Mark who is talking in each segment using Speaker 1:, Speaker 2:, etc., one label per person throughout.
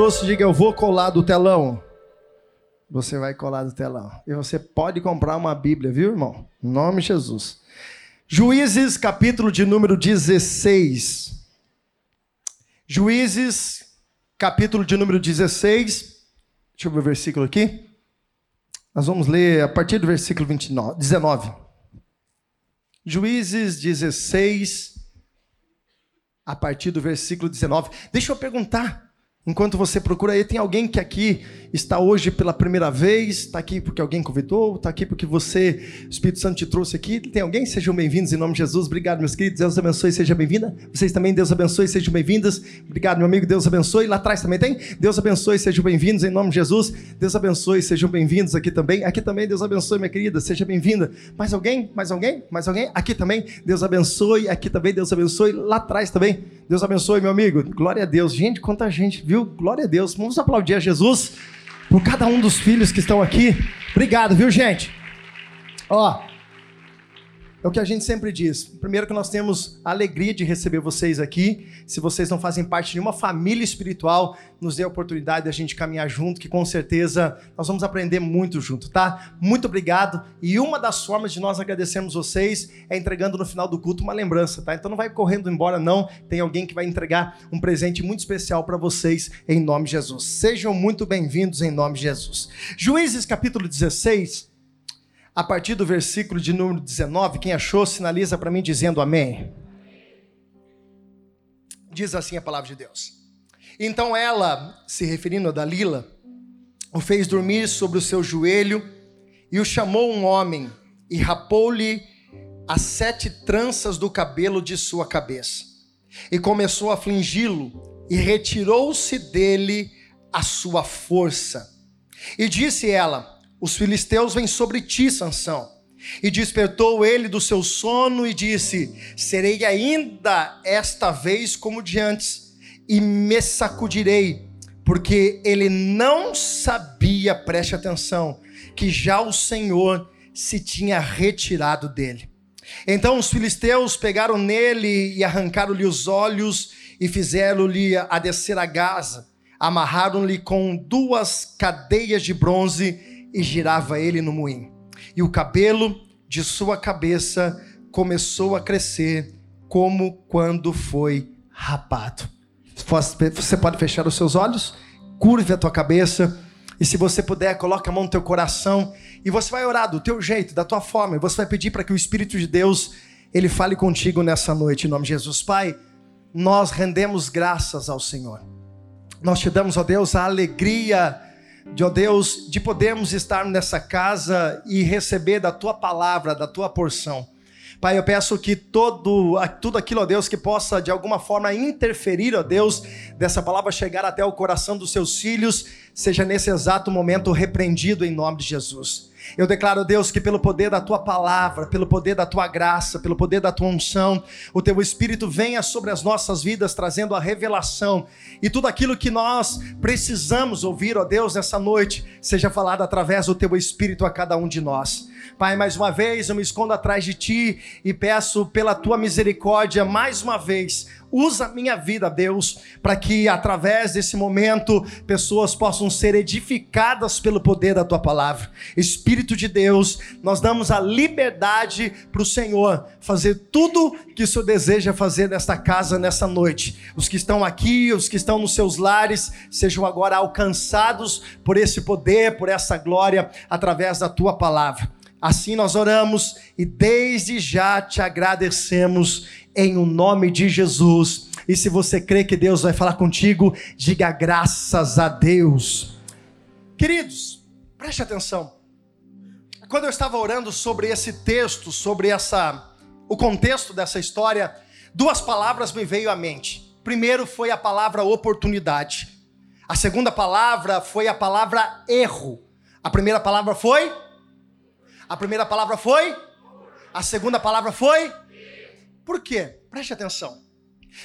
Speaker 1: Trouxe, diga eu vou colar do telão. Você vai colar do telão. E você pode comprar uma Bíblia, viu, irmão? Em nome de Jesus. Juízes, capítulo de número 16. Juízes, capítulo de número 16. Deixa eu ver o versículo aqui. Nós vamos ler a partir do versículo 29, 19. Juízes 16, a partir do versículo 19. Deixa eu perguntar. Enquanto você procura aí, tem alguém que aqui está hoje pela primeira vez, está aqui porque alguém convidou, está aqui porque você, o Espírito Santo te trouxe aqui. Tem alguém? Sejam bem-vindos em nome de Jesus. Obrigado, meus queridos. Deus abençoe, seja bem-vinda. Vocês também, Deus abençoe, sejam bem-vindas. Obrigado, meu amigo. Deus abençoe. Lá atrás também tem? Deus abençoe, sejam bem-vindos em nome de Jesus. Deus abençoe, sejam bem-vindos aqui também. Aqui também, Deus abençoe, minha querida, seja bem-vinda. Mais alguém? Mais alguém? Mais alguém? Aqui também, Deus abençoe. Aqui também, Deus abençoe. Lá atrás também, Deus abençoe, meu amigo. Glória a Deus. Gente, quanta gente, viu? Glória a Deus. Vamos aplaudir a Jesus por cada um dos filhos que estão aqui. Obrigado, viu, gente? Ó, é o que a gente sempre diz. Primeiro que nós temos a alegria de receber vocês aqui. Se vocês não fazem parte de uma família espiritual, nos dê a oportunidade de a gente caminhar junto, que com certeza nós vamos aprender muito junto, tá? Muito obrigado. E uma das formas de nós agradecermos vocês é entregando no final do culto uma lembrança, tá? Então não vai correndo embora não. Tem alguém que vai entregar um presente muito especial para vocês em nome de Jesus. Sejam muito bem-vindos em nome de Jesus. Juízes capítulo 16, a partir do versículo de número 19. Quem achou, sinaliza para mim dizendo amém. Diz assim a palavra de Deus. Então ela, se referindo a Dalila, o fez dormir sobre o seu joelho e o chamou um homem e rapou-lhe as sete tranças do cabelo de sua cabeça. E começou a afligi-lo e retirou-se dele a sua força. E disse ela: os filisteus vêm sobre ti, Sansão. E despertou ele do seu sono e disse: Serei ainda esta vez como de antes, e me sacudirei, porque ele não sabia, preste atenção, que já o Senhor se tinha retirado dele. Então os filisteus pegaram nele e arrancaram-lhe os olhos e fizeram-lhe a descer a Gaza, amarraram-lhe com duas cadeias de bronze e girava ele no moinho. E o cabelo de sua cabeça começou a crescer como quando foi rapado. Você pode fechar os seus olhos, curve a tua cabeça e se você puder, coloque a mão no teu coração e você vai orar do teu jeito, da tua forma, você vai pedir para que o Espírito de Deus ele fale contigo nessa noite em nome de Jesus. Pai, nós rendemos graças ao Senhor. Nós te damos, ó Deus, a alegria de, ó Deus, de podermos estar nessa casa e receber da tua palavra, da tua porção. Pai, eu peço que todo, tudo aquilo, ó Deus, que possa de alguma forma interferir, ó Deus, dessa palavra chegar até o coração dos seus filhos, seja nesse exato momento repreendido em nome de Jesus. Eu declaro, Deus, que pelo poder da tua palavra, pelo poder da tua graça, pelo poder da tua unção, o teu espírito venha sobre as nossas vidas trazendo a revelação e tudo aquilo que nós precisamos ouvir, ó Deus, nessa noite, seja falado através do teu espírito a cada um de nós. Pai, mais uma vez eu me escondo atrás de ti e peço pela tua misericórdia mais uma vez Usa minha vida, Deus, para que através desse momento pessoas possam ser edificadas pelo poder da tua palavra. Espírito de Deus, nós damos a liberdade para o Senhor fazer tudo que o Senhor deseja fazer nesta casa, nessa noite. Os que estão aqui, os que estão nos seus lares, sejam agora alcançados por esse poder, por essa glória, através da tua palavra. Assim nós oramos e desde já te agradecemos em o nome de Jesus. E se você crê que Deus vai falar contigo, diga graças a Deus. Queridos, preste atenção. Quando eu estava orando sobre esse texto, sobre essa o contexto dessa história, duas palavras me veio à mente. Primeiro foi a palavra oportunidade. A segunda palavra foi a palavra erro. A primeira palavra foi A primeira palavra foi A segunda palavra foi por quê? Preste atenção.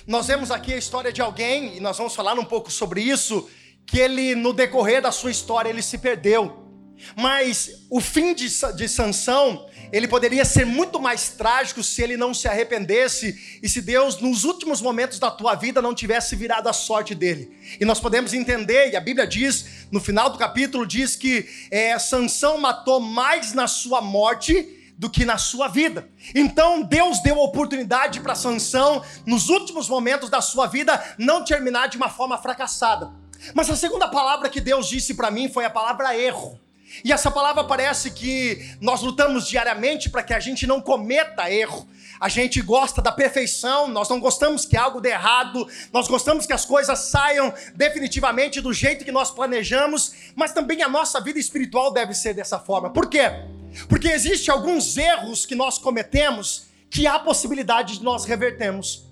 Speaker 1: Nós vemos aqui a história de alguém, e nós vamos falar um pouco sobre isso, que ele, no decorrer da sua história, ele se perdeu. Mas o fim de, de Sansão, ele poderia ser muito mais trágico se ele não se arrependesse e se Deus, nos últimos momentos da tua vida, não tivesse virado a sorte dele. E nós podemos entender, e a Bíblia diz, no final do capítulo, diz que é, Sansão matou mais na sua morte do que na sua vida. Então Deus deu oportunidade para Sansão, nos últimos momentos da sua vida, não terminar de uma forma fracassada. Mas a segunda palavra que Deus disse para mim foi a palavra erro. E essa palavra parece que nós lutamos diariamente para que a gente não cometa erro. A gente gosta da perfeição, nós não gostamos que algo dê errado, nós gostamos que as coisas saiam definitivamente do jeito que nós planejamos, mas também a nossa vida espiritual deve ser dessa forma. Por quê? Porque existem alguns erros que nós cometemos que há possibilidade de nós revertermos.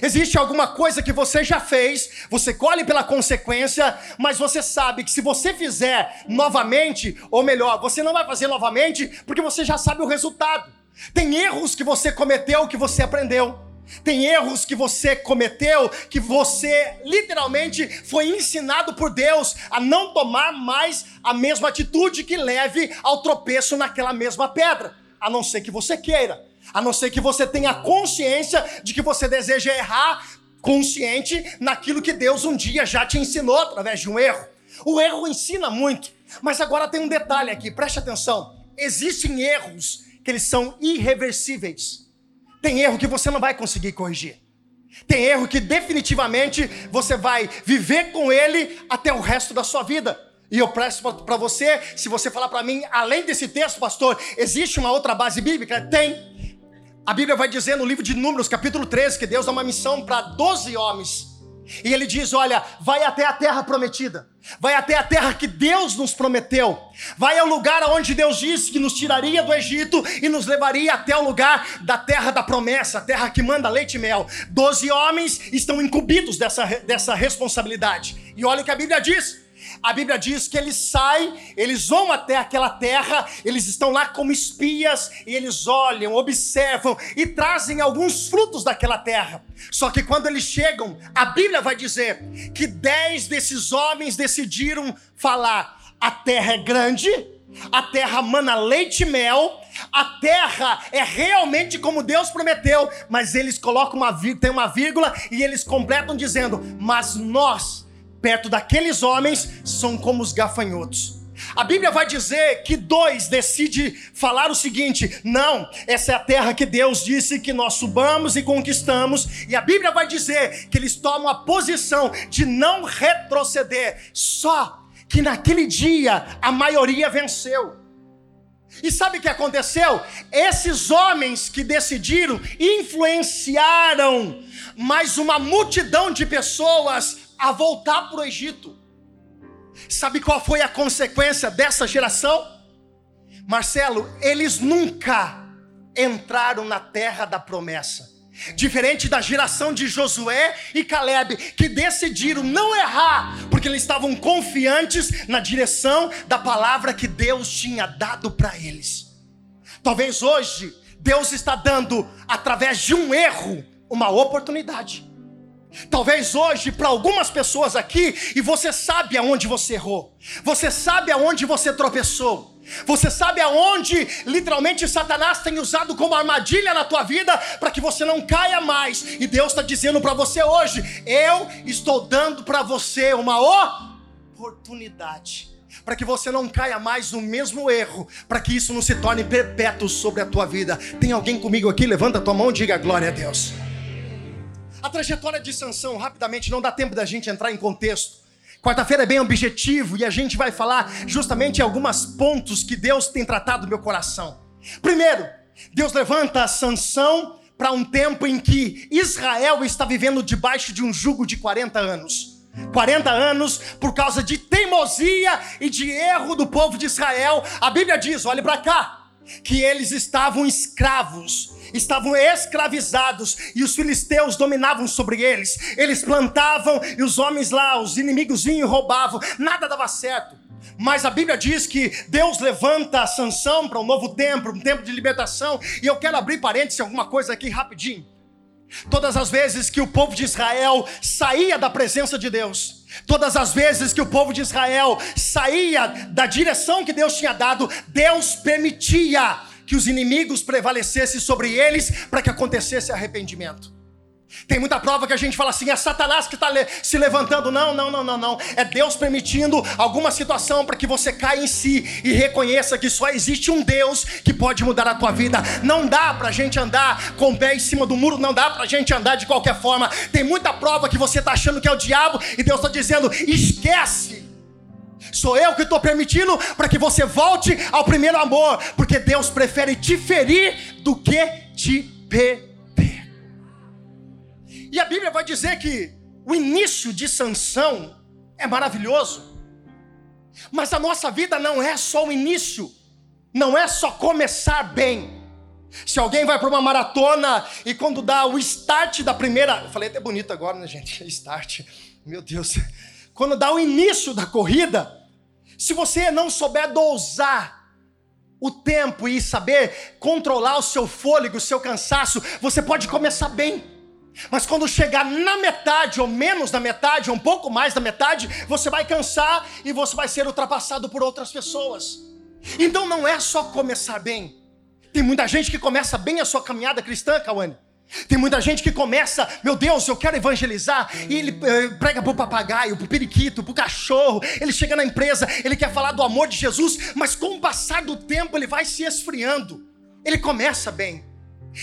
Speaker 1: Existe alguma coisa que você já fez, você colhe pela consequência, mas você sabe que se você fizer novamente, ou melhor, você não vai fazer novamente, porque você já sabe o resultado. Tem erros que você cometeu que você aprendeu. Tem erros que você cometeu que você literalmente foi ensinado por Deus a não tomar mais a mesma atitude que leve ao tropeço naquela mesma pedra, a não ser que você queira. A não ser que você tenha consciência de que você deseja errar, consciente naquilo que Deus um dia já te ensinou através de um erro. O erro ensina muito, mas agora tem um detalhe aqui, preste atenção. Existem erros que eles são irreversíveis. Tem erro que você não vai conseguir corrigir. Tem erro que definitivamente você vai viver com ele até o resto da sua vida. E eu presto para você, se você falar para mim, além desse texto, pastor, existe uma outra base bíblica? Tem. A Bíblia vai dizer no livro de Números, capítulo 13, que Deus dá uma missão para 12 homens. E ele diz: Olha, vai até a terra prometida, vai até a terra que Deus nos prometeu, vai ao lugar onde Deus disse que nos tiraria do Egito e nos levaria até o lugar da terra da promessa, a terra que manda leite e mel. Doze homens estão incumbidos dessa, dessa responsabilidade. E olha o que a Bíblia diz: a Bíblia diz que eles saem, eles vão até aquela terra, eles estão lá como espias e eles olham, observam e trazem alguns frutos daquela terra. Só que quando eles chegam, a Bíblia vai dizer que dez desses homens decidiram falar: a terra é grande, a terra mana leite e mel, a terra é realmente como Deus prometeu, mas eles colocam uma tem uma vírgula e eles completam dizendo: mas nós perto daqueles homens são como os gafanhotos. A Bíblia vai dizer que dois decidem falar o seguinte: não, essa é a terra que Deus disse que nós subamos e conquistamos, e a Bíblia vai dizer que eles tomam a posição de não retroceder, só que naquele dia a maioria venceu. E sabe o que aconteceu? Esses homens que decidiram influenciaram mais uma multidão de pessoas a voltar para o Egito. Sabe qual foi a consequência dessa geração? Marcelo, eles nunca entraram na terra da promessa. Diferente da geração de Josué e Caleb, que decidiram não errar, porque eles estavam confiantes na direção da palavra que Deus tinha dado para eles. Talvez hoje Deus está dando, através de um erro, uma oportunidade. Talvez hoje, para algumas pessoas aqui, e você sabe aonde você errou, você sabe aonde você tropeçou, você sabe aonde literalmente Satanás tem usado como armadilha na tua vida para que você não caia mais, e Deus está dizendo para você hoje: eu estou dando para você uma oportunidade para que você não caia mais no mesmo erro, para que isso não se torne perpétuo sobre a tua vida. Tem alguém comigo aqui? Levanta a tua mão e diga glória a Deus. A trajetória de Sansão, rapidamente, não dá tempo da gente entrar em contexto. Quarta-feira é bem objetivo e a gente vai falar justamente alguns pontos que Deus tem tratado meu coração. Primeiro, Deus levanta Sansão para um tempo em que Israel está vivendo debaixo de um jugo de 40 anos. 40 anos por causa de teimosia e de erro do povo de Israel. A Bíblia diz: olhe para cá, que eles estavam escravos estavam escravizados e os filisteus dominavam sobre eles. Eles plantavam e os homens lá, os inimigos vinham e roubavam. Nada dava certo. Mas a Bíblia diz que Deus levanta a Sansão para um novo tempo, um tempo de libertação. E eu quero abrir parênteses alguma coisa aqui rapidinho. Todas as vezes que o povo de Israel saía da presença de Deus, todas as vezes que o povo de Israel saía da direção que Deus tinha dado, Deus permitia que os inimigos prevalecessem sobre eles para que acontecesse arrependimento. Tem muita prova que a gente fala assim, é Satanás que está se levantando. Não, não, não, não, não. É Deus permitindo alguma situação para que você caia em si e reconheça que só existe um Deus que pode mudar a tua vida. Não dá para a gente andar com o pé em cima do muro, não dá para a gente andar de qualquer forma. Tem muita prova que você está achando que é o diabo e Deus está dizendo: esquece. Sou eu que estou permitindo para que você volte ao primeiro amor, porque Deus prefere te ferir do que te perder. E a Bíblia vai dizer que o início de Sansão é maravilhoso. Mas a nossa vida não é só o início, não é só começar bem. Se alguém vai para uma maratona e quando dá o start da primeira, eu falei até bonito agora, né, gente? Start. Meu Deus. Quando dá o início da corrida, se você não souber dosar o tempo e saber controlar o seu fôlego, o seu cansaço, você pode começar bem. Mas quando chegar na metade, ou menos da metade, ou um pouco mais da metade, você vai cansar e você vai ser ultrapassado por outras pessoas. Então não é só começar bem. Tem muita gente que começa bem a sua caminhada cristã, Cauane. Tem muita gente que começa, meu Deus, eu quero evangelizar, e ele eh, prega pro papagaio, pro periquito, pro cachorro, ele chega na empresa, ele quer falar do amor de Jesus, mas com o passar do tempo ele vai se esfriando. Ele começa bem,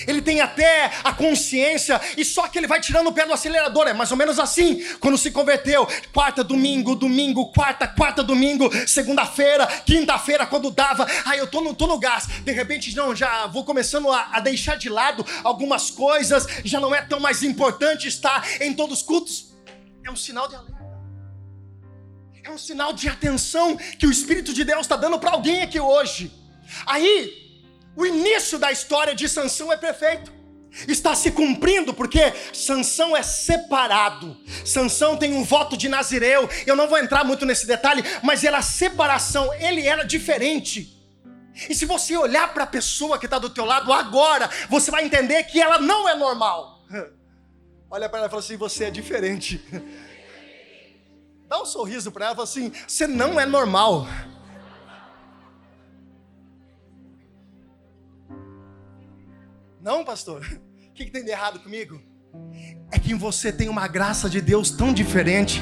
Speaker 1: ele tem até a consciência e só que ele vai tirando o pé do acelerador. É mais ou menos assim. Quando se converteu, quarta, domingo, domingo, quarta, quarta, domingo, segunda-feira, quinta-feira, quando dava, aí eu tô no, tô no gás. De repente, não, já vou começando a, a deixar de lado algumas coisas. Já não é tão mais importante estar em todos os cultos. É um sinal de alerta. É um sinal de atenção que o Espírito de Deus está dando para alguém aqui hoje. Aí o início da história de Sansão é perfeito. Está se cumprindo porque Sansão é separado. Sansão tem um voto de Nazireu. Eu não vou entrar muito nesse detalhe, mas era separação, ele era diferente. E se você olhar para a pessoa que está do teu lado agora, você vai entender que ela não é normal. Olha para ela e fala assim: você é diferente. Dá um sorriso para ela e fala assim: você não é normal. Não, pastor. O que, que tem de errado comigo? É que em você tem uma graça de Deus tão diferente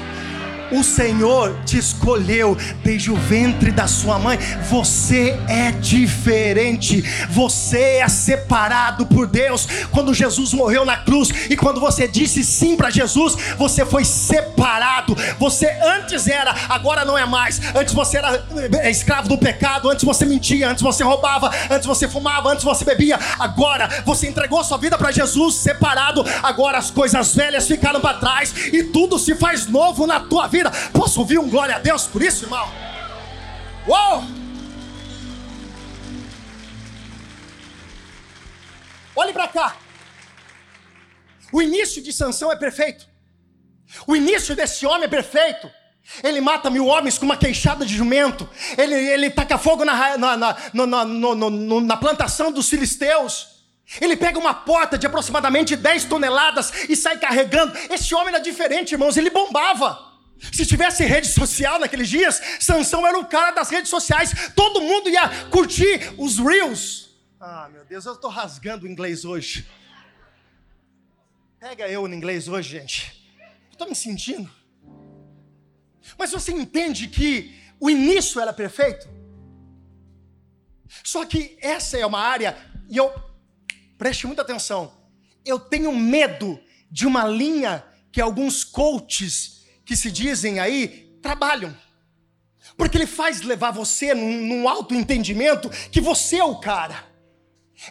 Speaker 1: o Senhor te escolheu desde o ventre da sua mãe. Você é diferente. Você é separado por Deus. Quando Jesus morreu na cruz e quando você disse sim para Jesus, você foi separado. Você antes era, agora não é mais. Antes você era é, escravo do pecado. Antes você mentia. Antes você roubava. Antes você fumava. Antes você bebia. Agora você entregou sua vida para Jesus, separado. Agora as coisas velhas ficaram para trás e tudo se faz novo na tua vida vida. Posso ouvir um glória a Deus por isso, irmão? Uou! Olhe para cá. O início de Sansão é perfeito. O início desse homem é perfeito. Ele mata mil homens com uma queixada de jumento. Ele, ele taca fogo na, na, na, na, na plantação dos filisteus. Ele pega uma porta de aproximadamente 10 toneladas e sai carregando. Esse homem era diferente, irmãos. Ele bombava. Se tivesse rede social naqueles dias, Sansão era o cara das redes sociais. Todo mundo ia curtir os reels. Ah, meu Deus, eu estou rasgando o inglês hoje. Pega eu no inglês hoje, gente. Estou me sentindo. Mas você entende que o início era perfeito? Só que essa é uma área, e eu preste muita atenção. Eu tenho medo de uma linha que alguns coaches que se dizem aí trabalham. Porque ele faz levar você num, num alto entendimento que você é o cara.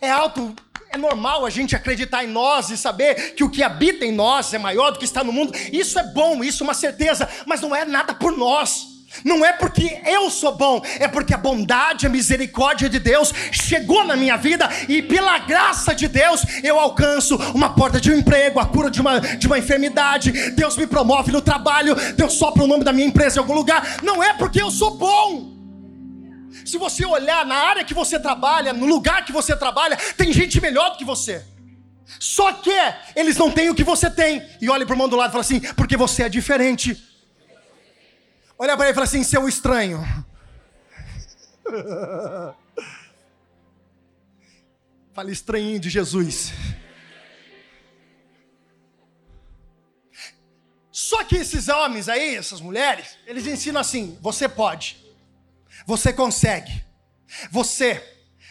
Speaker 1: É alto, é normal a gente acreditar em nós e saber que o que habita em nós é maior do que está no mundo. Isso é bom, isso é uma certeza, mas não é nada por nós. Não é porque eu sou bom, é porque a bondade, a misericórdia de Deus chegou na minha vida e pela graça de Deus eu alcanço uma porta de um emprego, a cura de uma, de uma enfermidade. Deus me promove no trabalho, Deus sopra o nome da minha empresa em algum lugar. Não é porque eu sou bom. Se você olhar na área que você trabalha, no lugar que você trabalha, tem gente melhor do que você. Só que eles não têm o que você tem. E olha para o irmão do lado e fala assim: porque você é diferente. Olha para ele e fala assim: seu estranho. Fala estranhinho de Jesus. Só que esses homens aí, essas mulheres, eles ensinam assim: você pode, você consegue, você,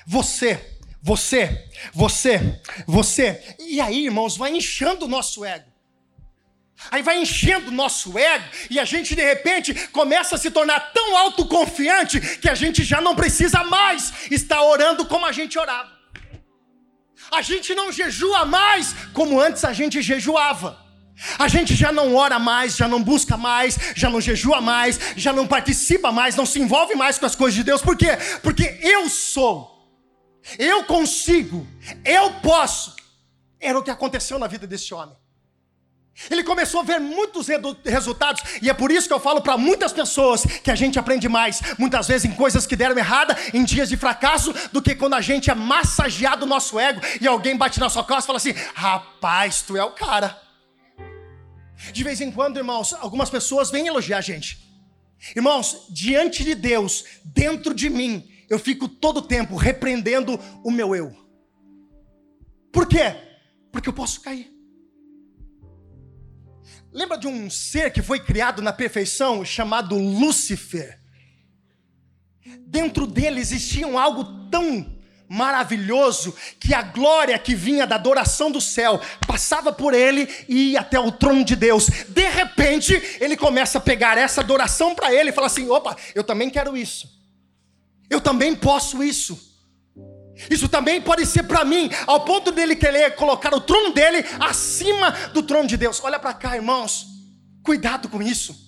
Speaker 1: você, você, você, você. E aí, irmãos, vai inchando o nosso ego. Aí vai enchendo o nosso ego e a gente de repente começa a se tornar tão autoconfiante que a gente já não precisa mais estar orando como a gente orava. A gente não jejua mais como antes a gente jejuava. A gente já não ora mais, já não busca mais, já não jejua mais, já não participa mais, não se envolve mais com as coisas de Deus. Por quê? Porque eu sou, eu consigo, eu posso. Era o que aconteceu na vida desse homem. Ele começou a ver muitos resultados, e é por isso que eu falo para muitas pessoas que a gente aprende mais, muitas vezes em coisas que deram errada, em dias de fracasso, do que quando a gente é massageado o nosso ego e alguém bate na sua costa e fala assim: rapaz, tu é o cara. De vez em quando, irmãos, algumas pessoas vêm elogiar a gente. Irmãos, diante de Deus, dentro de mim, eu fico todo o tempo repreendendo o meu eu. Por quê? Porque eu posso cair. Lembra de um ser que foi criado na perfeição chamado Lúcifer? Dentro dele existia algo tão maravilhoso que a glória que vinha da adoração do céu passava por ele e ia até o trono de Deus. De repente, ele começa a pegar essa adoração para ele e fala assim: opa, eu também quero isso. Eu também posso isso. Isso também pode ser para mim, ao ponto dele querer colocar o trono dele acima do trono de Deus. Olha para cá, irmãos. Cuidado com isso.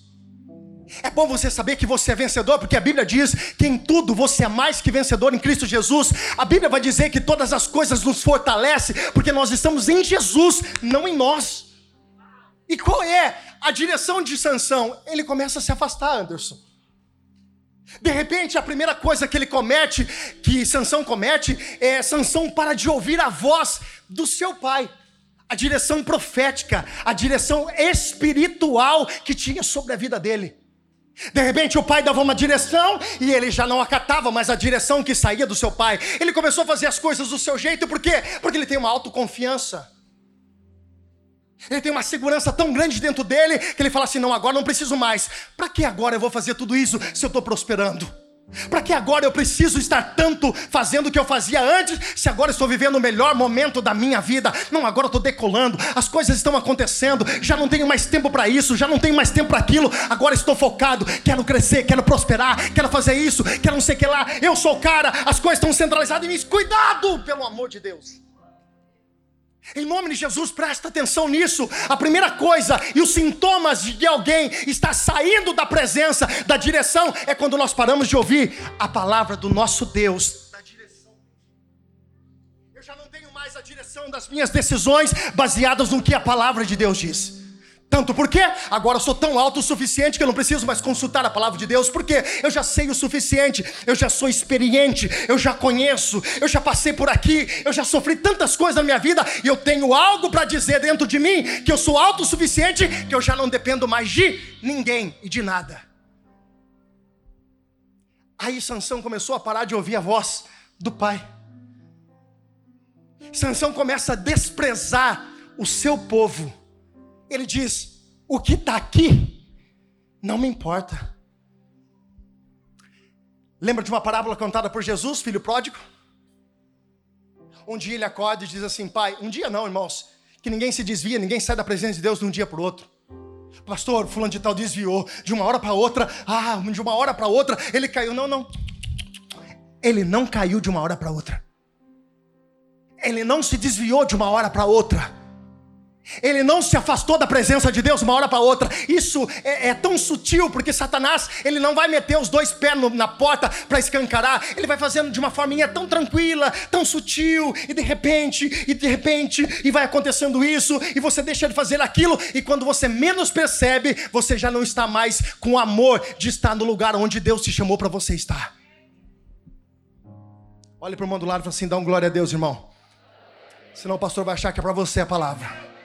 Speaker 1: É bom você saber que você é vencedor, porque a Bíblia diz que em tudo você é mais que vencedor em Cristo Jesus. A Bíblia vai dizer que todas as coisas nos fortalecem, porque nós estamos em Jesus, não em nós. E qual é a direção de Sansão? Ele começa a se afastar, Anderson. De repente, a primeira coisa que ele comete, que Sansão comete, é Sansão para de ouvir a voz do seu pai. A direção profética, a direção espiritual que tinha sobre a vida dele. De repente o pai dava uma direção e ele já não acatava mais a direção que saía do seu pai. Ele começou a fazer as coisas do seu jeito, por quê? Porque ele tem uma autoconfiança. Ele tem uma segurança tão grande dentro dele que ele fala assim: não, agora não preciso mais. Para que agora eu vou fazer tudo isso se eu estou prosperando? Para que agora eu preciso estar tanto fazendo o que eu fazia antes, se agora estou vivendo o melhor momento da minha vida? Não, agora estou decolando, as coisas estão acontecendo, já não tenho mais tempo para isso, já não tenho mais tempo para aquilo, agora estou focado, quero crescer, quero prosperar, quero fazer isso, quero não sei o que lá, eu sou o cara, as coisas estão centralizadas em mim, cuidado, pelo amor de Deus. Em nome de Jesus, presta atenção nisso. A primeira coisa e os sintomas de alguém estar saindo da presença, da direção, é quando nós paramos de ouvir a palavra do nosso Deus. Eu já não tenho mais a direção das minhas decisões baseadas no que a palavra de Deus diz. Tanto porque agora eu sou tão alto o suficiente que eu não preciso mais consultar a palavra de Deus, porque eu já sei o suficiente, eu já sou experiente, eu já conheço, eu já passei por aqui, eu já sofri tantas coisas na minha vida. E eu tenho algo para dizer dentro de mim que eu sou alto o suficiente que eu já não dependo mais de ninguém e de nada. Aí Sansão começou a parar de ouvir a voz do pai. Sansão começa a desprezar o seu povo ele diz: O que está aqui não me importa. Lembra de uma parábola contada por Jesus, filho pródigo? Um dia ele acorda e diz assim: Pai, um dia não, irmãos, que ninguém se desvia, ninguém sai da presença de Deus de um dia para o outro. Pastor, fulano de tal desviou de uma hora para outra, ah, de uma hora para outra, ele caiu. Não, não. Ele não caiu de uma hora para outra. Ele não se desviou de uma hora para outra. Ele não se afastou da presença de Deus uma hora para outra. Isso é, é, tão sutil, porque Satanás ele não vai meter os dois pés no, na porta para escancarar. Ele vai fazendo de uma forminha tão tranquila, tão sutil, e de repente, e de repente, e vai acontecendo isso, e você deixa de fazer aquilo, e quando você menos percebe, você já não está mais com o amor de estar no lugar onde Deus te chamou para você estar. Olhe para o mundo do lado e fala assim: dá um glória a Deus, irmão. Senão o pastor vai achar que é para você a palavra.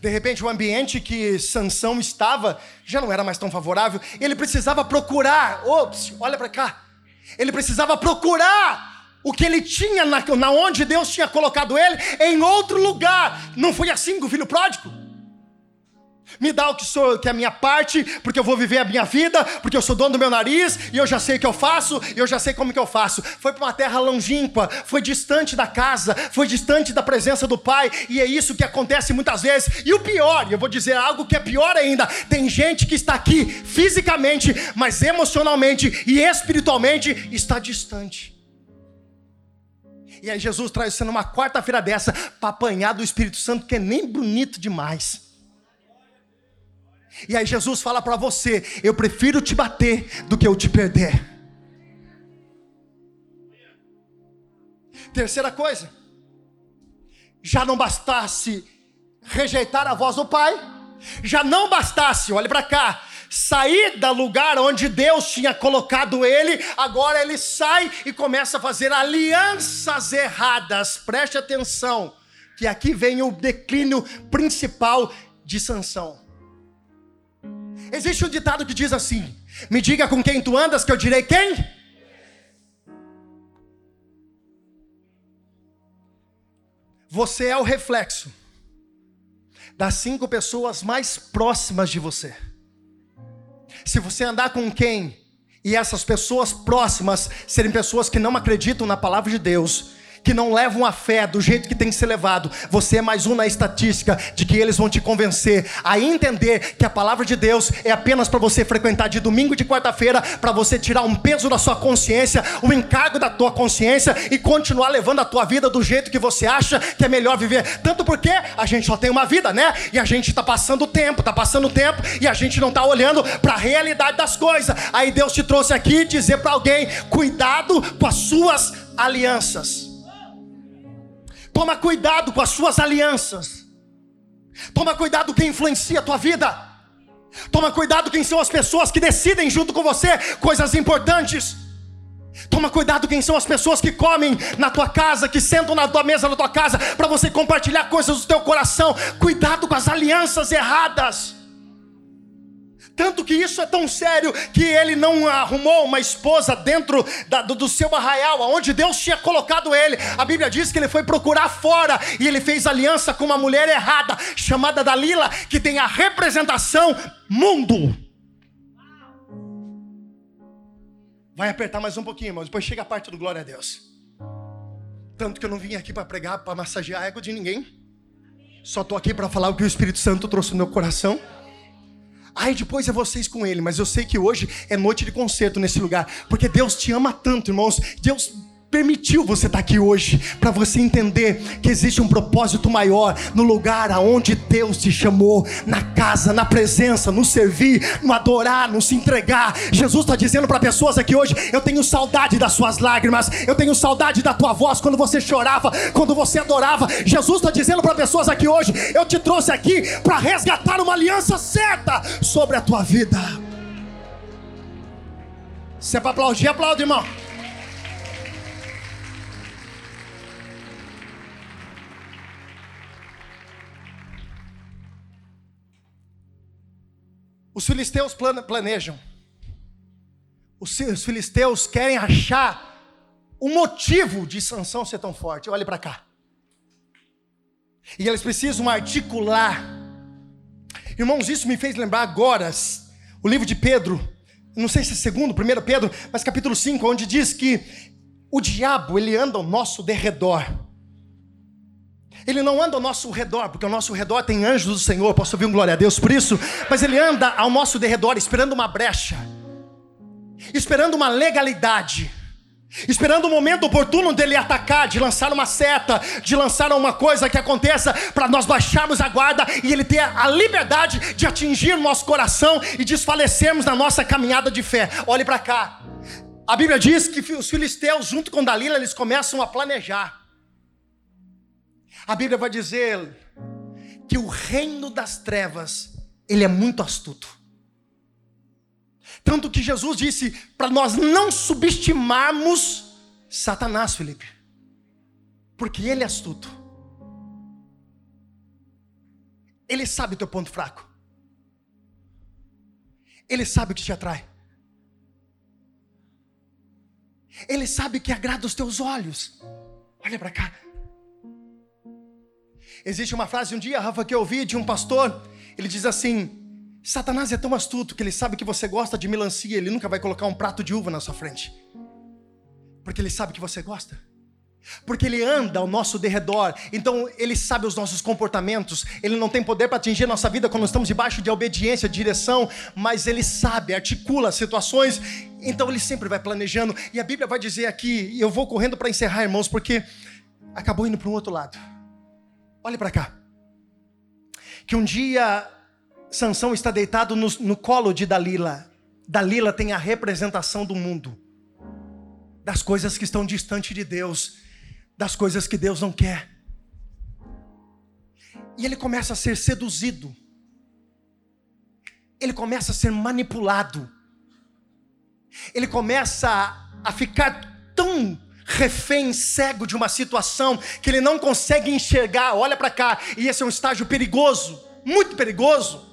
Speaker 1: De repente, o ambiente que Sansão estava já não era mais tão favorável. Ele precisava procurar. Ops, olha para cá. Ele precisava procurar o que ele tinha na, na onde Deus tinha colocado ele em outro lugar. Não foi assim com o filho pródigo? Me dá o que, sou, que é a minha parte, porque eu vou viver a minha vida, porque eu sou dono do meu nariz, e eu já sei o que eu faço, e eu já sei como que eu faço. Foi para uma terra longínqua, foi distante da casa, foi distante da presença do pai, e é isso que acontece muitas vezes. E o pior, eu vou dizer algo que é pior ainda: tem gente que está aqui fisicamente, mas emocionalmente e espiritualmente está distante. E aí Jesus traz você numa quarta-feira dessa para apanhar do Espírito Santo, que é nem bonito demais. E aí Jesus fala para você: eu prefiro te bater do que eu te perder. Terceira coisa, já não bastasse rejeitar a voz do Pai, já não bastasse, olhe para cá, sair do lugar onde Deus tinha colocado ele, agora ele sai e começa a fazer alianças erradas. Preste atenção, que aqui vem o declínio principal de Sansão. Existe um ditado que diz assim: Me diga com quem tu andas, que eu direi quem? Você é o reflexo das cinco pessoas mais próximas de você. Se você andar com quem e essas pessoas próximas serem pessoas que não acreditam na palavra de Deus, que não levam a fé do jeito que tem que ser levado, você é mais um na estatística de que eles vão te convencer a entender que a palavra de Deus é apenas para você frequentar de domingo e de quarta-feira, para você tirar um peso da sua consciência, um encargo da tua consciência e continuar levando a tua vida do jeito que você acha que é melhor viver. Tanto porque a gente só tem uma vida, né? E a gente está passando o tempo, está passando o tempo e a gente não está olhando para a realidade das coisas. Aí Deus te trouxe aqui dizer para alguém: cuidado com as suas alianças. Toma cuidado com as suas alianças. Toma cuidado quem influencia a tua vida. Toma cuidado quem são as pessoas que decidem junto com você coisas importantes. Toma cuidado quem são as pessoas que comem na tua casa, que sentam na tua mesa na tua casa para você compartilhar coisas do teu coração. Cuidado com as alianças erradas. Tanto que isso é tão sério que ele não arrumou uma esposa dentro da, do, do, seu arraial, onde Deus tinha colocado ele. A Bíblia diz que ele foi procurar fora e ele fez aliança com uma mulher errada, chamada Dalila, que tem a representação mundo. Vai apertar mais um pouquinho, mas depois chega a parte do glória a Deus. Tanto que eu não vim aqui para pregar, para massagear a ego de ninguém. Só estou aqui para falar o que o Espírito Santo trouxe no meu coração. Ai, depois é vocês com ele, mas eu sei que hoje é noite de concerto nesse lugar, porque Deus te ama tanto, irmãos. Deus permitiu você estar aqui hoje para você entender que existe um propósito maior no lugar aonde Deus te chamou, na casa, na presença, no servir, no adorar, no se entregar. Jesus está dizendo para pessoas aqui hoje: eu tenho saudade das suas lágrimas, eu tenho saudade da tua voz quando você chorava, quando você adorava. Jesus está dizendo para pessoas aqui hoje: eu te trouxe aqui para resgatar uma aliança certa sobre a tua vida. Se é para aplaudir, aplaude, irmão. Os filisteus planejam. Os filisteus querem achar o motivo de Sansão ser tão forte. Olhe para cá. E eles precisam articular. Irmãos, isso me fez lembrar agora o livro de Pedro, não sei se é segundo, primeiro Pedro, mas capítulo 5, onde diz que o diabo, ele anda ao nosso derredor ele não anda ao nosso redor, porque ao nosso redor tem anjos do Senhor, posso ouvir um glória a Deus por isso, mas ele anda ao nosso derredor esperando uma brecha, esperando uma legalidade, esperando o momento oportuno dele atacar, de lançar uma seta, de lançar uma coisa que aconteça para nós baixarmos a guarda e ele ter a liberdade de atingir o nosso coração e desfalecermos na nossa caminhada de fé. Olhe para cá. A Bíblia diz que os filisteus, junto com Dalila, eles começam a planejar. A Bíblia vai dizer que o reino das trevas, ele é muito astuto. Tanto que Jesus disse para nós não subestimarmos Satanás, Felipe. Porque ele é astuto. Ele sabe o teu ponto fraco. Ele sabe o que te atrai. Ele sabe que agrada os teus olhos. Olha para cá. Existe uma frase um dia, Rafa, que eu ouvi de um pastor. Ele diz assim: Satanás é tão astuto que ele sabe que você gosta de melancia, ele nunca vai colocar um prato de uva na sua frente. Porque ele sabe que você gosta. Porque ele anda ao nosso derredor, então ele sabe os nossos comportamentos. Ele não tem poder para atingir nossa vida quando estamos debaixo de obediência, direção, mas ele sabe, articula situações, então ele sempre vai planejando. E a Bíblia vai dizer aqui, e eu vou correndo para encerrar, irmãos, porque acabou indo para um outro lado. Olhe para cá. Que um dia Sansão está deitado no, no colo de Dalila. Dalila tem a representação do mundo, das coisas que estão distante de Deus das coisas que Deus não quer. E ele começa a ser seduzido. Ele começa a ser manipulado. Ele começa a ficar tão refém, cego de uma situação que ele não consegue enxergar. Olha para cá, e esse é um estágio perigoso, muito perigoso.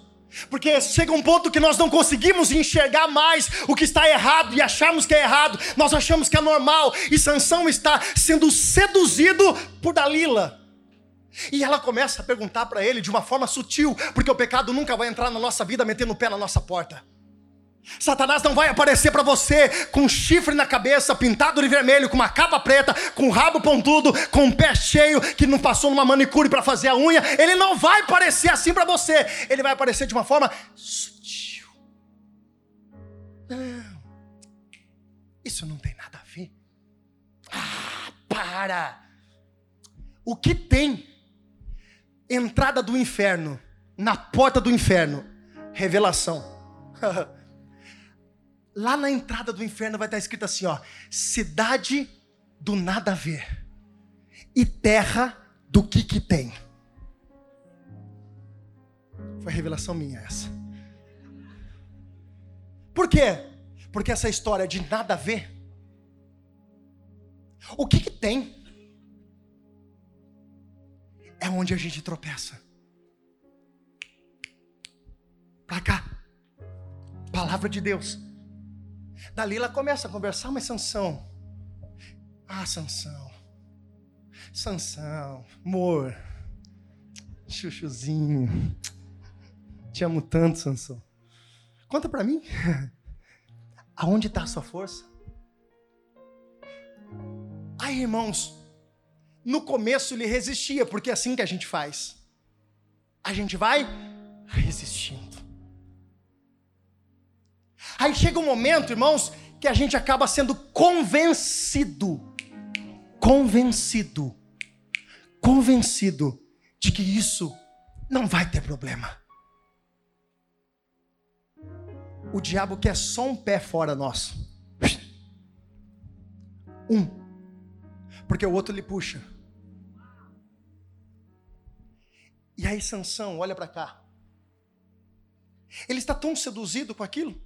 Speaker 1: Porque chega um ponto que nós não conseguimos enxergar mais o que está errado e achamos que é errado, nós achamos que é normal, e Sansão está sendo seduzido por Dalila. E ela começa a perguntar para ele de uma forma sutil, porque o pecado nunca vai entrar na nossa vida metendo o pé na nossa porta. Satanás não vai aparecer para você com um chifre na cabeça, pintado de vermelho, com uma capa preta, com um rabo pontudo, com um pé cheio, que não passou numa manicure para fazer a unha. Ele não vai aparecer assim para você. Ele vai aparecer de uma forma sutil. Não. Isso não tem nada a ver. Ah, para. O que tem entrada do inferno, na porta do inferno? Revelação. lá na entrada do inferno vai estar escrito assim, ó: cidade do nada a ver e terra do que que tem. Foi revelação minha essa. Por quê? Porque essa história de nada a ver. O que que tem? É onde a gente tropeça. Para cá. Palavra de Deus. Dalila começa a conversar, mas Sansão. Ah, Sansão. Sansão, amor. Chuchuzinho. Te amo tanto, Sansão. Conta para mim. Aonde está a sua força? Aí, irmãos, no começo ele resistia, porque é assim que a gente faz. A gente vai resistindo. Aí chega um momento, irmãos, que a gente acaba sendo convencido, convencido, convencido de que isso não vai ter problema. O diabo quer só um pé fora nosso. Um. Porque o outro lhe puxa. E aí Sansão, olha para cá. Ele está tão seduzido com aquilo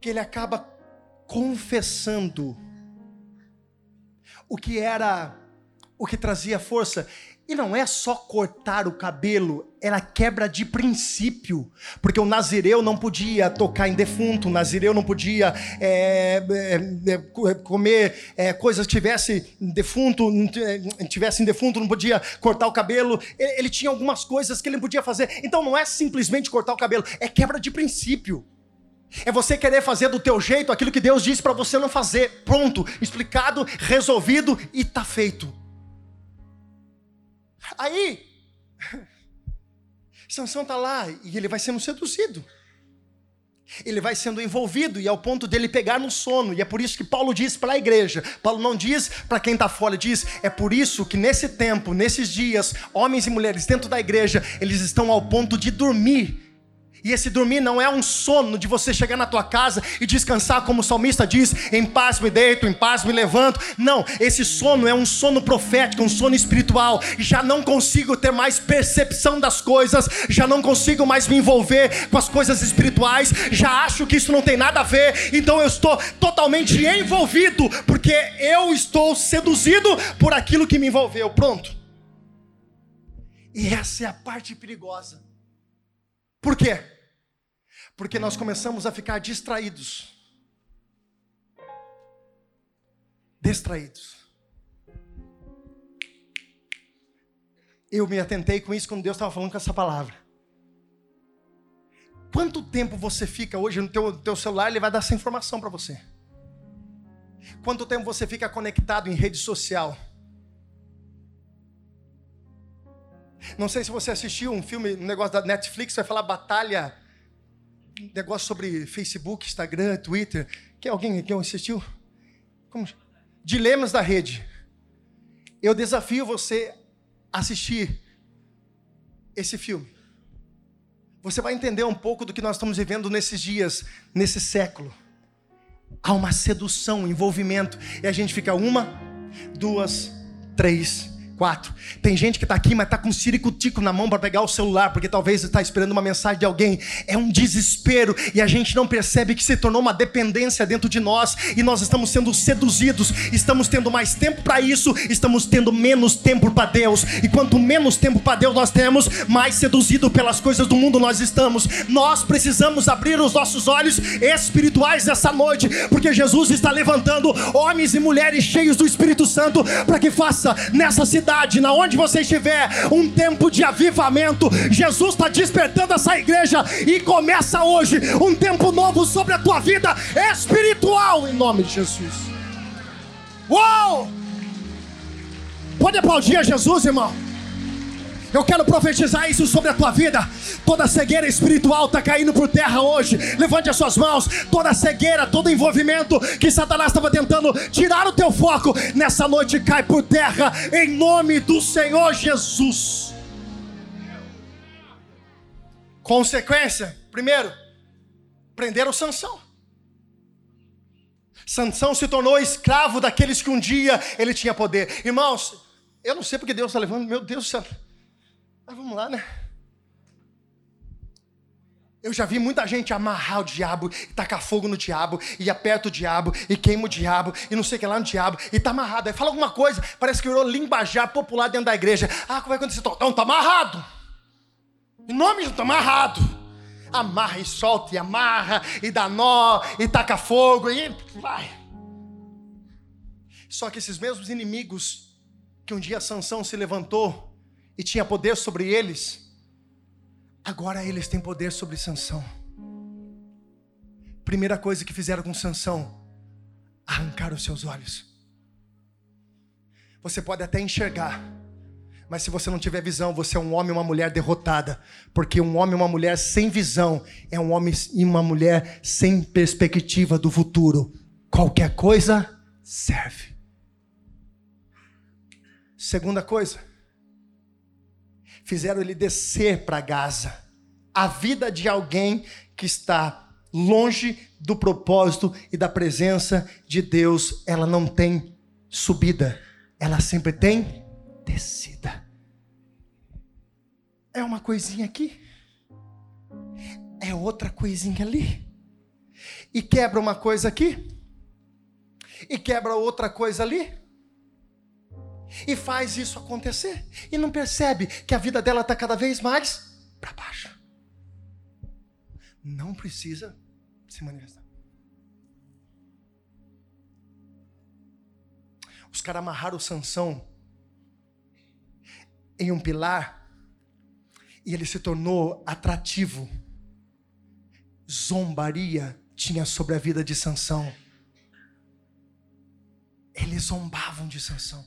Speaker 1: que ele acaba confessando o que era o que trazia força. E não é só cortar o cabelo, era quebra de princípio. Porque o nazireu não podia tocar em defunto, o nazireu não podia é, é, é, comer é, coisas que tivesse defunto, tivesse em defunto, não podia cortar o cabelo. Ele, ele tinha algumas coisas que ele não podia fazer. Então não é simplesmente cortar o cabelo, é quebra de princípio. É você querer fazer do teu jeito aquilo que Deus disse para você não fazer. Pronto, explicado, resolvido e tá feito. Aí, Sansão tá lá e ele vai sendo seduzido. Ele vai sendo envolvido e ao ponto dele pegar no sono. E é por isso que Paulo diz para a igreja. Paulo não diz para quem está fora, diz: é por isso que nesse tempo, nesses dias, homens e mulheres dentro da igreja, eles estão ao ponto de dormir e esse dormir não é um sono de você chegar na tua casa e descansar, como o salmista diz: em paz me deito, em paz me levanto. Não, esse sono é um sono profético, um sono espiritual. Já não consigo ter mais percepção das coisas, já não consigo mais me envolver com as coisas espirituais, já acho que isso não tem nada a ver, então eu estou totalmente envolvido, porque eu estou seduzido por aquilo que me envolveu. Pronto. E essa é a parte perigosa. Por quê? Porque nós começamos a ficar distraídos. distraídos. Eu me atentei com isso quando Deus estava falando com essa palavra. Quanto tempo você fica hoje no teu, teu celular, ele vai dar essa informação para você. Quanto tempo você fica conectado em rede social? Não sei se você assistiu um filme, um negócio da Netflix, vai falar batalha, negócio sobre Facebook, Instagram, Twitter. Quem alguém aqui assistiu? Como? Dilemas da rede. Eu desafio você a assistir esse filme. Você vai entender um pouco do que nós estamos vivendo nesses dias, nesse século. Há uma sedução, um envolvimento, e a gente fica uma, duas, três, Quatro. Tem gente que está aqui, mas está com ciricutico na mão para pegar o celular, porque talvez está esperando uma mensagem de alguém. É um desespero e a gente não percebe que se tornou uma dependência dentro de nós e nós estamos sendo seduzidos. Estamos tendo mais tempo para isso, estamos tendo menos tempo para Deus. E quanto menos tempo para Deus nós temos, mais seduzido pelas coisas do mundo nós estamos. Nós precisamos abrir os nossos olhos espirituais essa noite, porque Jesus está levantando homens e mulheres cheios do Espírito Santo para que faça nessa cidade cidade, na onde você estiver, um tempo de avivamento. Jesus está despertando essa igreja e começa hoje um tempo novo sobre a tua vida espiritual, em nome de Jesus. Uau! Pode aplaudir a Jesus, irmão. Eu quero profetizar isso sobre a tua vida. Toda cegueira espiritual está caindo por terra hoje. Levante as suas mãos. Toda cegueira, todo envolvimento que Satanás estava tentando tirar o teu foco, nessa noite cai por terra, em nome do Senhor Jesus. Consequência: primeiro, prenderam Sansão. Sansão se tornou escravo daqueles que um dia ele tinha poder. Irmãos, eu não sei porque Deus está levando, meu Deus do céu. Mas vamos lá, né? Eu já vi muita gente amarrar o diabo, e tacar fogo no diabo, e aperta o diabo, e queima o diabo, e não sei o que lá no diabo, e tá amarrado. Aí fala alguma coisa, parece que virou linguajar popular dentro da igreja. Ah, como é que acontecer? Não, tá amarrado. Em nome de tá amarrado. Amarra e solta, e amarra, e dá nó, e taca fogo, e vai. Só que esses mesmos inimigos que um dia Sansão se levantou e tinha poder sobre eles, agora eles têm poder sobre Sansão. Primeira coisa que fizeram com Sansão, arrancar os seus olhos. Você pode até enxergar, mas se você não tiver visão, você é um homem e uma mulher derrotada, porque um homem e uma mulher sem visão é um homem e uma mulher sem perspectiva do futuro. Qualquer coisa serve. Segunda coisa, fizeram ele descer para Gaza. A vida de alguém que está longe do propósito e da presença de Deus, ela não tem subida, ela sempre tem descida. É uma coisinha aqui, é outra coisinha ali, e quebra uma coisa aqui, e quebra outra coisa ali e faz isso acontecer e não percebe que a vida dela está cada vez mais para baixo. Não precisa se manifestar. Os caras amarraram Sansão em um pilar e ele se tornou atrativo. Zombaria tinha sobre a vida de Sansão. Eles zombavam de Sansão.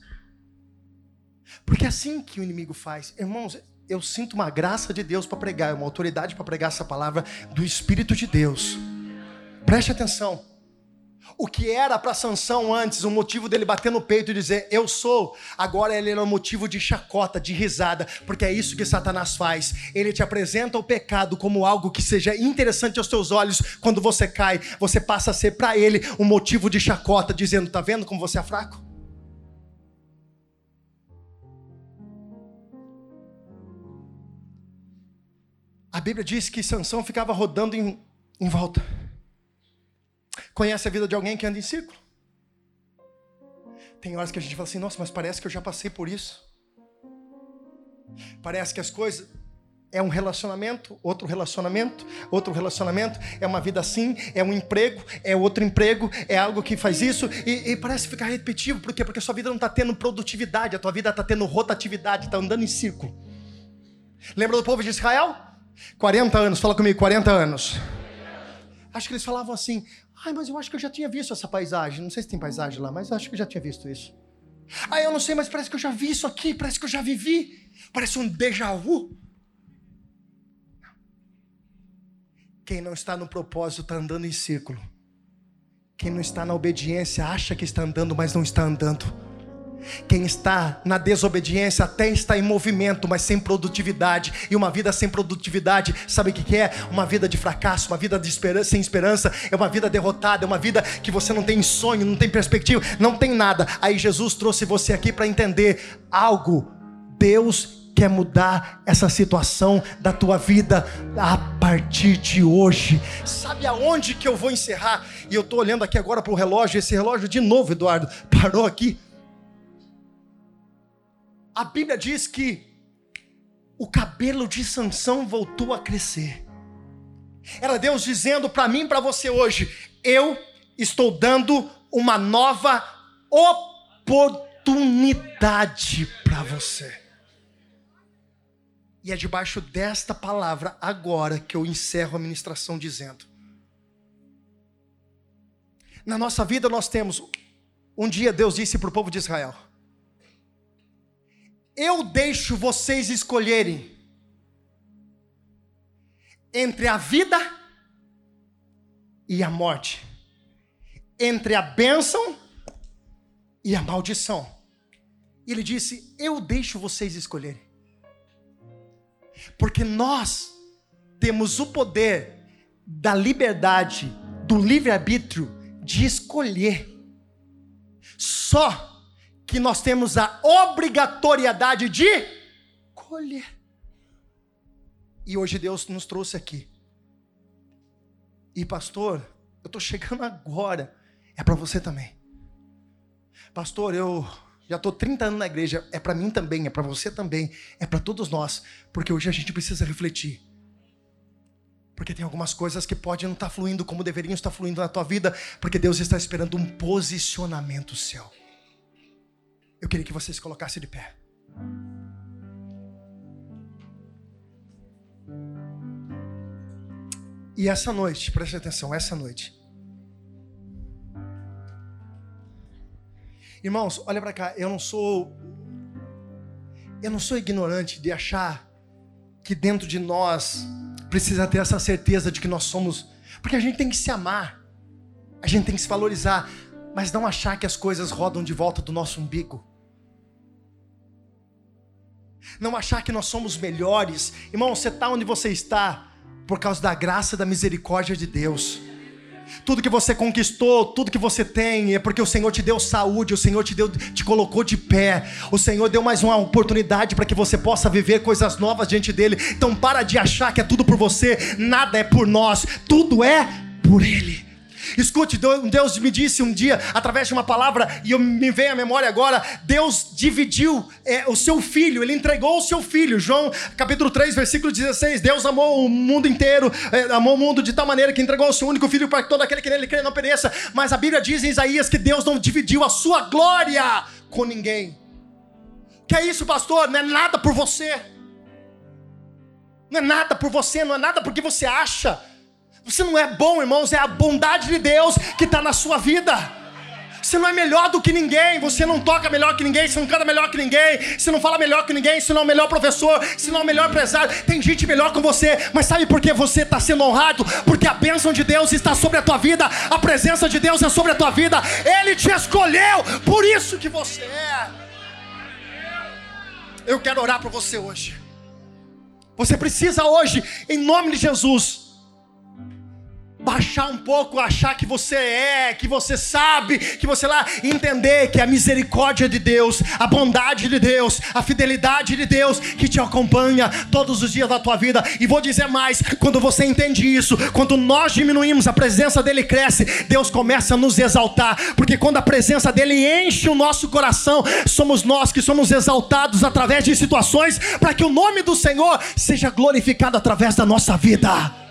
Speaker 1: Porque é assim que o inimigo faz. Irmãos, eu sinto uma graça de Deus para pregar, uma autoridade para pregar essa palavra do Espírito de Deus. Preste atenção. O que era para Sansão antes, o motivo dele bater no peito e dizer eu sou, agora ele era um motivo de chacota, de risada, porque é isso que Satanás faz. Ele te apresenta o pecado como algo que seja interessante aos teus olhos. Quando você cai, você passa a ser para ele um motivo de chacota, dizendo: "Tá vendo como você é fraco?" Bíblia diz que Sansão ficava rodando em, em volta. Conhece a vida de alguém que anda em círculo? Tem horas que a gente fala assim, nossa, mas parece que eu já passei por isso. Parece que as coisas. é um relacionamento, outro relacionamento, outro relacionamento, é uma vida assim, é um emprego, é outro emprego, é algo que faz isso, e, e parece ficar repetitivo, por quê? Porque a sua vida não está tendo produtividade, a tua vida está tendo rotatividade, está andando em círculo. Lembra do povo de Israel? 40 anos, fala comigo, 40 anos. Acho que eles falavam assim, ai, mas eu acho que eu já tinha visto essa paisagem, não sei se tem paisagem lá, mas acho que eu já tinha visto isso. Ah, eu não sei, mas parece que eu já vi isso aqui, parece que eu já vivi, parece um déjà vu. Quem não está no propósito está andando em círculo. Quem não está na obediência acha que está andando, mas não está andando. Quem está na desobediência até está em movimento, mas sem produtividade. E uma vida sem produtividade, sabe o que é? Uma vida de fracasso, uma vida esperança, sem esperança, é uma vida derrotada, é uma vida que você não tem sonho, não tem perspectiva, não tem nada. Aí Jesus trouxe você aqui para entender algo. Deus quer mudar essa situação da tua vida a partir de hoje. Sabe aonde que eu vou encerrar? E eu estou olhando aqui agora para o relógio, esse relógio de novo, Eduardo, parou aqui. A Bíblia diz que o cabelo de Sansão voltou a crescer. Era Deus dizendo para mim para você hoje: eu estou dando uma nova oportunidade para você. E é debaixo desta palavra agora que eu encerro a ministração dizendo: Na nossa vida nós temos um dia Deus disse para o povo de Israel: Eu deixo vocês escolherem entre a vida e a morte, entre a bênção e a maldição. E ele disse: Eu deixo vocês escolherem. Porque nós temos o poder da liberdade, do livre-arbítrio de escolher. Só que nós temos a obrigatoriedade de colher. E hoje Deus nos trouxe aqui. E pastor, eu estou chegando agora. É para você também. Pastor, eu já estou 30 anos na igreja, é para mim também, é para você também, é para todos nós, porque hoje a gente precisa refletir. Porque tem algumas coisas que podem não estar tá fluindo como deveriam estar fluindo na tua vida, porque Deus está esperando um posicionamento seu. Eu queria que você se colocasse de pé. E essa noite, preste atenção, essa noite, Irmãos, olha para cá, eu não sou eu não sou ignorante de achar que dentro de nós precisa ter essa certeza de que nós somos, porque a gente tem que se amar. A gente tem que se valorizar, mas não achar que as coisas rodam de volta do nosso umbigo. Não achar que nós somos melhores. Irmão, você está onde você está por causa da graça e da misericórdia de Deus. Tudo que você conquistou, tudo que você tem, é porque o Senhor te deu saúde, o Senhor te deu, te colocou de pé. O Senhor deu mais uma oportunidade para que você possa viver coisas novas diante dele. Então para de achar que é tudo por você, nada é por nós, tudo é por ele. Escute, Deus me disse um dia, através de uma palavra, e eu, me vem à memória agora: Deus dividiu é, o seu filho, ele entregou o seu filho. João capítulo 3, versículo 16: Deus amou o mundo inteiro, é, amou o mundo de tal maneira que entregou o seu único filho para que todo aquele que nele crê não pereça. Mas a Bíblia diz em Isaías que Deus não dividiu a sua glória com ninguém. Que é isso, pastor? Não é nada por você. Não é nada por você, não é nada porque você acha. Você não é bom, irmãos, é a bondade de Deus que está na sua vida. Você não é melhor do que ninguém, você não toca melhor que ninguém, você não canta melhor que ninguém, você não fala melhor que ninguém, você não é o melhor professor, você não é o melhor empresário. Tem gente melhor que você, mas sabe por que você está sendo honrado? Porque a bênção de Deus está sobre a tua vida, a presença de Deus é sobre a tua vida, Ele te escolheu, por isso que você é. Eu quero orar por você hoje. Você precisa hoje, em nome de Jesus baixar um pouco, achar que você é, que você sabe, que você lá entender que a misericórdia de Deus, a bondade de Deus, a fidelidade de Deus que te acompanha todos os dias da tua vida. E vou dizer mais, quando você entende isso, quando nós diminuímos, a presença dele cresce, Deus começa a nos exaltar, porque quando a presença dele enche o nosso coração, somos nós que somos exaltados através de situações para que o nome do Senhor seja glorificado através da nossa vida.